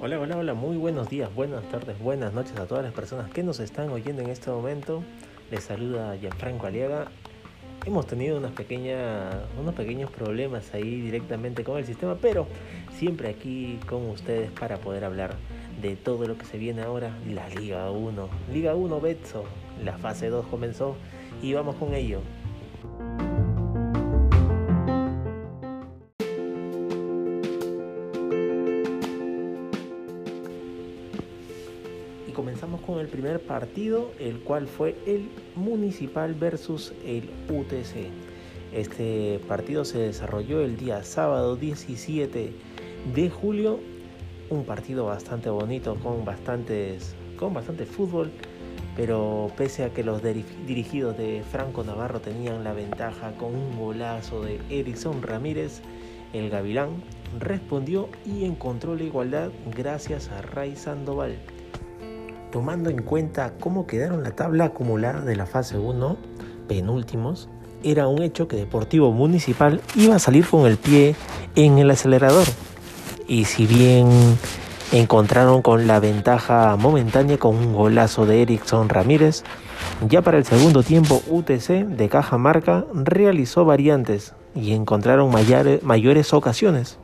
Hola, hola, hola, muy buenos días, buenas tardes, buenas noches a todas las personas que nos están oyendo en este momento. Les saluda Gianfranco Aliaga. Hemos tenido unos pequeños problemas ahí directamente con el sistema, pero siempre aquí con ustedes para poder hablar de todo lo que se viene ahora, la Liga 1. Liga 1 Betso, la fase 2 comenzó y vamos con ello. Comenzamos con el primer partido, el cual fue el Municipal versus el UTC. Este partido se desarrolló el día sábado 17 de julio. Un partido bastante bonito con bastantes con bastante fútbol, pero pese a que los dirigidos de Franco Navarro tenían la ventaja con un golazo de Erickson Ramírez, el Gavilán respondió y encontró la igualdad gracias a Ray Sandoval. Tomando en cuenta cómo quedaron la tabla acumulada de la fase 1, penúltimos, era un hecho que Deportivo Municipal iba a salir con el pie en el acelerador. Y si bien encontraron con la ventaja momentánea con un golazo de Erickson Ramírez, ya para el segundo tiempo UTC de Cajamarca realizó variantes y encontraron mayores, mayores ocasiones.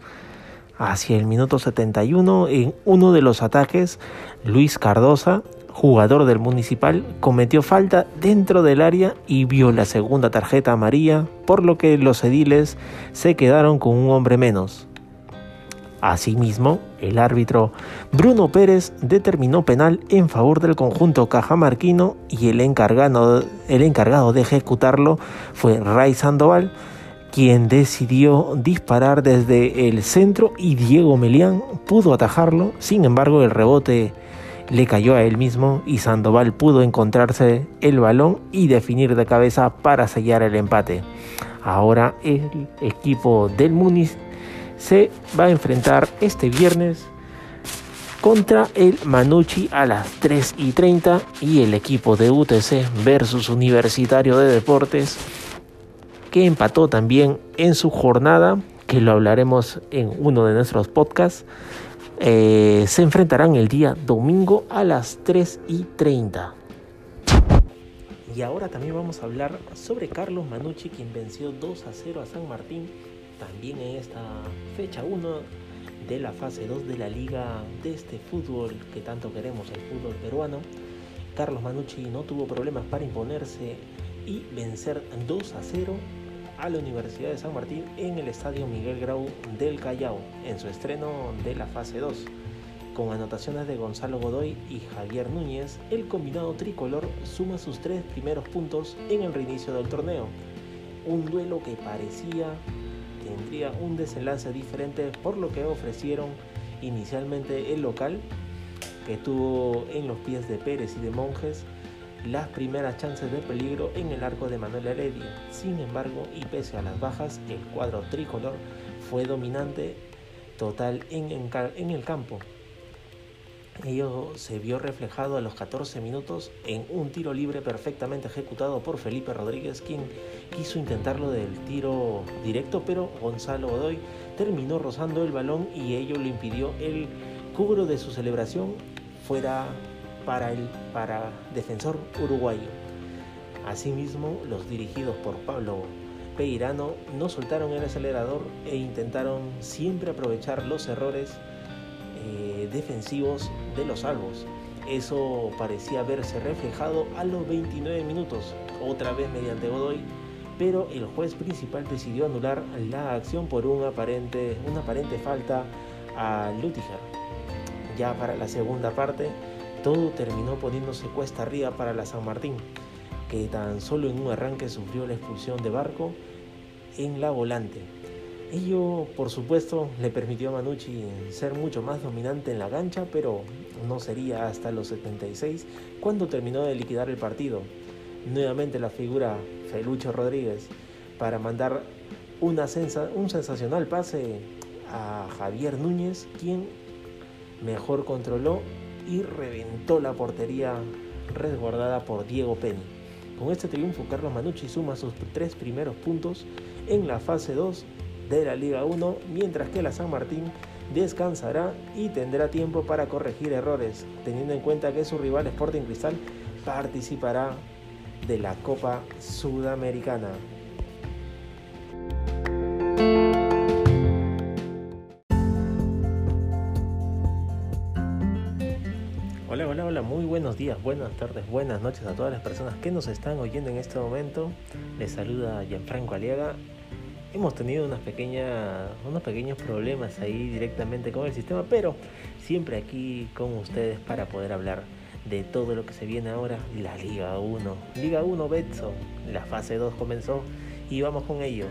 Hacia el minuto 71, en uno de los ataques, Luis Cardosa, jugador del Municipal, cometió falta dentro del área y vio la segunda tarjeta amarilla, por lo que los ediles se quedaron con un hombre menos. Asimismo, el árbitro Bruno Pérez determinó penal en favor del conjunto cajamarquino y el encargado, el encargado de ejecutarlo fue Ray Sandoval, quien decidió disparar desde el centro y Diego Melián pudo atajarlo, sin embargo el rebote le cayó a él mismo y Sandoval pudo encontrarse el balón y definir de cabeza para sellar el empate. Ahora el equipo del Muniz se va a enfrentar este viernes contra el Manucci a las 3 y 30 y el equipo de UTC versus Universitario de Deportes que empató también en su jornada, que lo hablaremos en uno de nuestros podcasts, eh, se enfrentarán el día domingo a las 3 y 30. Y ahora también vamos a hablar sobre Carlos Manucci, quien venció 2 a 0 a San Martín también en esta fecha 1 de la fase 2 de la liga de este fútbol que tanto queremos, el fútbol peruano. Carlos Manucci no tuvo problemas para imponerse y vencer 2 a 0 a la Universidad de San Martín en el Estadio Miguel Grau del Callao en su estreno de la fase 2. Con anotaciones de Gonzalo Godoy y Javier Núñez, el combinado tricolor suma sus tres primeros puntos en el reinicio del torneo. Un duelo que parecía tendría un desenlace diferente por lo que ofrecieron inicialmente el local que tuvo en los pies de Pérez y de Monjes las primeras chances de peligro en el arco de Manuel Heredia. Sin embargo, y pese a las bajas, el cuadro tricolor fue dominante total en, el campo. Ello se vio reflejado a los 14 minutos en un tiro libre perfectamente ejecutado por Felipe Rodríguez, quien quiso intentarlo del tiro directo, pero Gonzalo Godoy terminó rozando el balón y ello le impidió el cubro de su celebración fuera para el para defensor uruguayo. Asimismo, los dirigidos por Pablo Peirano no soltaron el acelerador e intentaron siempre aprovechar los errores eh, defensivos de los salvos. Eso parecía verse reflejado a los 29 minutos, otra vez mediante Godoy, pero el juez principal decidió anular la acción por una aparente, una aparente falta a Lutiger. Ya para la segunda parte, todo terminó poniéndose cuesta arriba para la San Martín, que tan solo en un arranque sufrió la expulsión de Barco en la volante. Ello, por supuesto, le permitió a Manucci ser mucho más dominante en la cancha, pero no sería hasta los 76 cuando terminó de liquidar el partido. Nuevamente la figura Felucho Rodríguez para mandar un sensacional pase a Javier Núñez, quien mejor controló y reventó la portería resguardada por Diego Penny. Con este triunfo, Carlos Manucci suma sus tres primeros puntos en la fase 2 de la Liga 1, mientras que la San Martín descansará y tendrá tiempo para corregir errores, teniendo en cuenta que su rival Sporting Cristal participará de la Copa Sudamericana. Hola, muy buenos días, buenas tardes, buenas noches a todas las personas que nos están oyendo en este momento. Les saluda Gianfranco Aliaga. Hemos tenido unas pequeñas, unos pequeños problemas ahí directamente con el sistema, pero siempre aquí con ustedes para poder hablar de todo lo que se viene ahora, la Liga 1. Liga 1 Betson, la fase 2 comenzó y vamos con ello.